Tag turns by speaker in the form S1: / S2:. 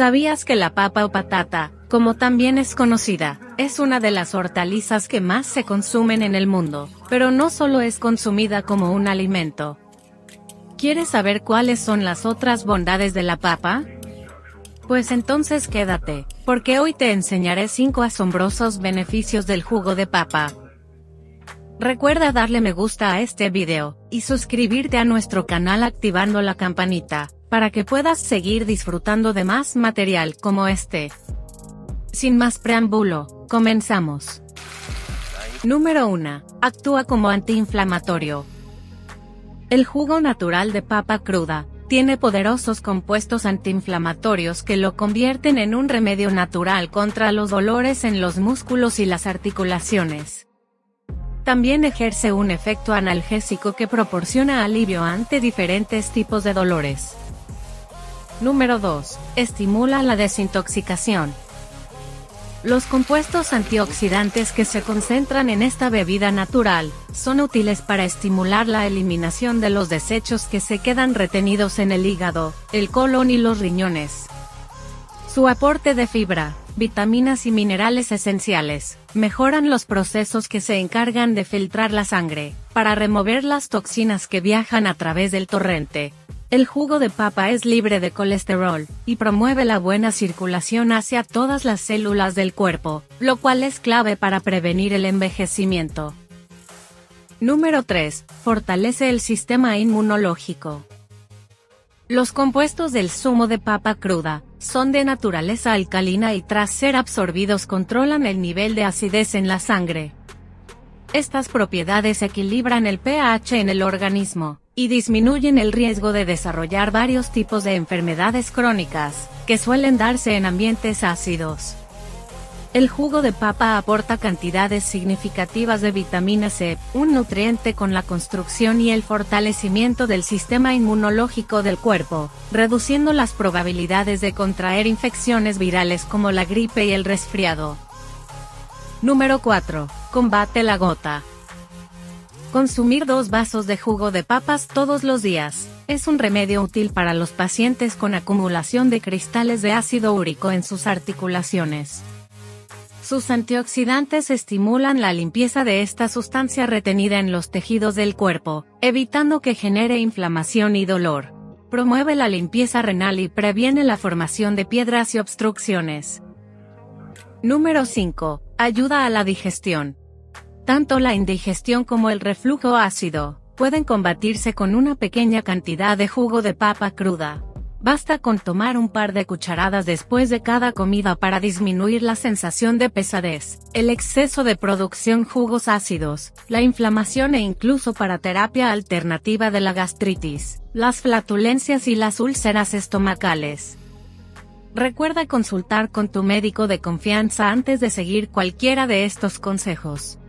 S1: ¿Sabías que la papa o patata, como también es conocida, es una de las hortalizas que más se consumen en el mundo, pero no solo es consumida como un alimento. ¿Quieres saber cuáles son las otras bondades de la papa? Pues entonces quédate, porque hoy te enseñaré 5 asombrosos beneficios del jugo de papa. Recuerda darle me gusta a este video, y suscribirte a nuestro canal activando la campanita, para que puedas seguir disfrutando de más material como este. Sin más preámbulo, comenzamos. Número 1. Actúa como antiinflamatorio. El jugo natural de papa cruda, tiene poderosos compuestos antiinflamatorios que lo convierten en un remedio natural contra los dolores en los músculos y las articulaciones. También ejerce un efecto analgésico que proporciona alivio ante diferentes tipos de dolores. Número 2. Estimula la desintoxicación. Los compuestos antioxidantes que se concentran en esta bebida natural, son útiles para estimular la eliminación de los desechos que se quedan retenidos en el hígado, el colon y los riñones. Su aporte de fibra, vitaminas y minerales esenciales, mejoran los procesos que se encargan de filtrar la sangre, para remover las toxinas que viajan a través del torrente, el jugo de papa es libre de colesterol, y promueve la buena circulación hacia todas las células del cuerpo, lo cual es clave para prevenir el envejecimiento. Número 3. Fortalece el sistema inmunológico. Los compuestos del zumo de papa cruda, son de naturaleza alcalina y tras ser absorbidos controlan el nivel de acidez en la sangre. Estas propiedades equilibran el pH en el organismo, y disminuyen el riesgo de desarrollar varios tipos de enfermedades crónicas, que suelen darse en ambientes ácidos. El jugo de papa aporta cantidades significativas de vitamina C, un nutriente con la construcción y el fortalecimiento del sistema inmunológico del cuerpo, reduciendo las probabilidades de contraer infecciones virales como la gripe y el resfriado. Número 4. Combate la gota. Consumir dos vasos de jugo de papas todos los días, es un remedio útil para los pacientes con acumulación de cristales de ácido úrico en sus articulaciones. Sus antioxidantes estimulan la limpieza de esta sustancia retenida en los tejidos del cuerpo, evitando que genere inflamación y dolor. Promueve la limpieza renal y previene la formación de piedras y obstrucciones. Número 5. Ayuda a la digestión. Tanto la indigestión como el reflujo ácido, pueden combatirse con una pequeña cantidad de jugo de papa cruda. Basta con tomar un par de cucharadas después de cada comida para disminuir la sensación de pesadez, el exceso de producción jugos ácidos, la inflamación e incluso para terapia alternativa de la gastritis, las flatulencias y las úlceras estomacales. Recuerda consultar con tu médico de confianza antes de seguir cualquiera de estos consejos.